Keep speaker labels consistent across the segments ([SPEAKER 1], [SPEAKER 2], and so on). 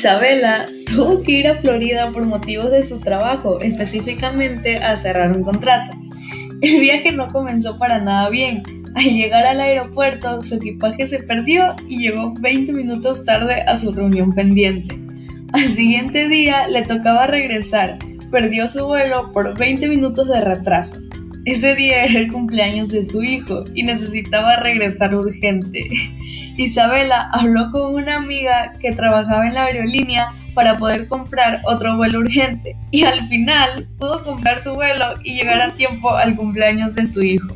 [SPEAKER 1] Isabela tuvo que ir a Florida por motivos de su trabajo, específicamente a cerrar un contrato. El viaje no comenzó para nada bien. Al llegar al aeropuerto, su equipaje se perdió y llegó 20 minutos tarde a su reunión pendiente. Al siguiente día le tocaba regresar. Perdió su vuelo por 20 minutos de retraso. Ese día era el cumpleaños de su hijo y necesitaba regresar urgente. Isabela habló con una amiga que trabajaba en la aerolínea para poder comprar otro vuelo urgente y al final pudo comprar su vuelo y llegar a tiempo al cumpleaños de su hijo.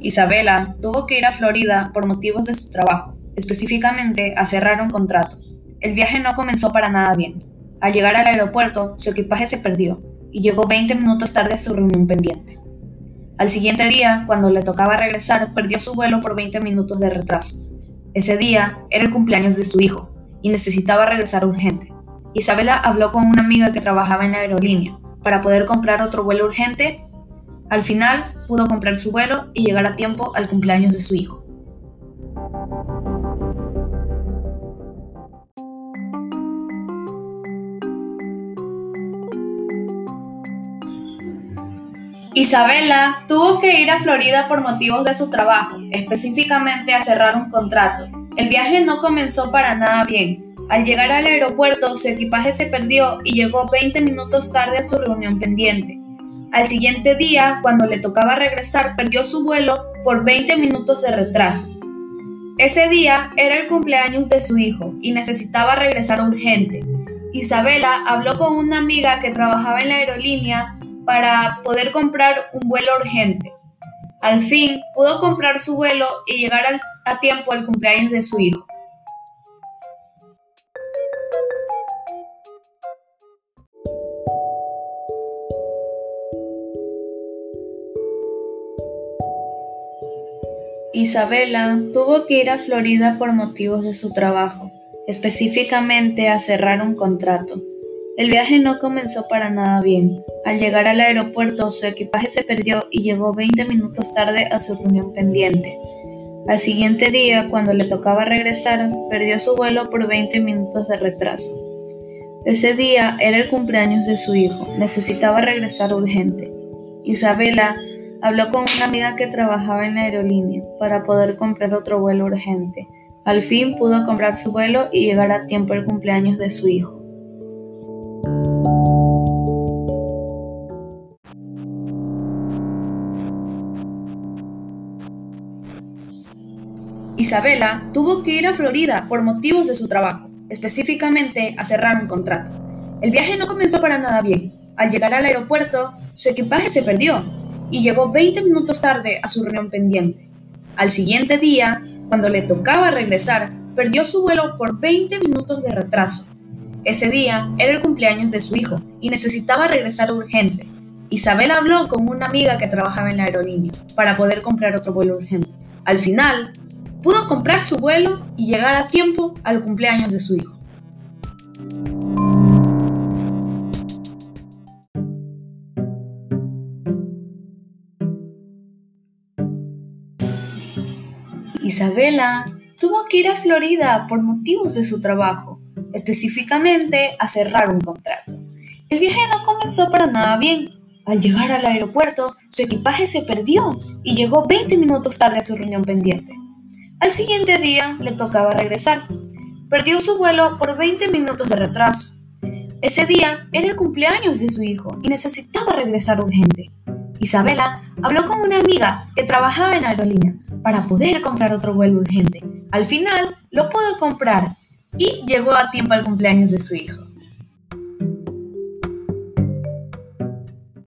[SPEAKER 1] Isabela tuvo que ir a Florida por motivos de su trabajo, específicamente a cerrar un contrato. El viaje no comenzó para nada bien. Al llegar al aeropuerto, su equipaje se perdió y llegó 20 minutos tarde a su reunión pendiente. Al siguiente día, cuando le tocaba regresar, perdió su vuelo por 20 minutos de retraso. Ese día era el cumpleaños de su hijo y necesitaba regresar urgente. Isabela habló con una amiga que trabajaba en la aerolínea para poder comprar otro vuelo urgente. Al final pudo comprar su vuelo y llegar a tiempo al cumpleaños de su hijo. Isabela tuvo que ir a Florida por motivos de su trabajo, específicamente a cerrar un contrato. El viaje no comenzó para nada bien. Al llegar al aeropuerto, su equipaje se perdió y llegó 20 minutos tarde a su reunión pendiente. Al siguiente día, cuando le tocaba regresar, perdió su vuelo por 20 minutos de retraso. Ese día era el cumpleaños de su hijo y necesitaba regresar urgente. Isabela habló con una amiga que trabajaba en la aerolínea para poder comprar un vuelo urgente. Al fin pudo comprar su vuelo y llegar a tiempo al cumpleaños de su hijo. Isabela tuvo que ir a Florida por motivos de su trabajo, específicamente a cerrar un contrato. El viaje no comenzó para nada bien. Al llegar al aeropuerto, su equipaje se perdió y llegó 20 minutos tarde a su reunión pendiente. Al siguiente día, cuando le tocaba regresar, perdió su vuelo por 20 minutos de retraso. Ese día era el cumpleaños de su hijo, necesitaba regresar urgente. Isabela habló con una amiga que trabajaba en la aerolínea para poder comprar otro vuelo urgente. Al fin pudo comprar su vuelo y llegar a tiempo al cumpleaños de su hijo. Isabela tuvo que ir a Florida por motivos de su trabajo, específicamente a cerrar un contrato. El viaje no comenzó para nada bien. Al llegar al aeropuerto, su equipaje se perdió y llegó 20 minutos tarde a su reunión pendiente. Al siguiente día, cuando le tocaba regresar, perdió su vuelo por 20 minutos de retraso. Ese día era el cumpleaños de su hijo y necesitaba regresar urgente. Isabela habló con una amiga que trabajaba en la aerolínea para poder comprar otro vuelo urgente. Al final, pudo comprar su vuelo y llegar a tiempo al cumpleaños de su hijo. Isabela tuvo que ir a Florida por motivos de su trabajo, específicamente a cerrar un contrato. El viaje no comenzó para nada bien. Al llegar al aeropuerto, su equipaje se perdió y llegó 20 minutos tarde a su reunión pendiente. Al siguiente día le tocaba regresar. Perdió su vuelo por 20 minutos de retraso. Ese día era el cumpleaños de su hijo y necesitaba regresar urgente. Isabela habló con una amiga que trabajaba en aerolínea para poder comprar otro vuelo urgente. Al final lo pudo comprar y llegó a tiempo al cumpleaños de su hijo.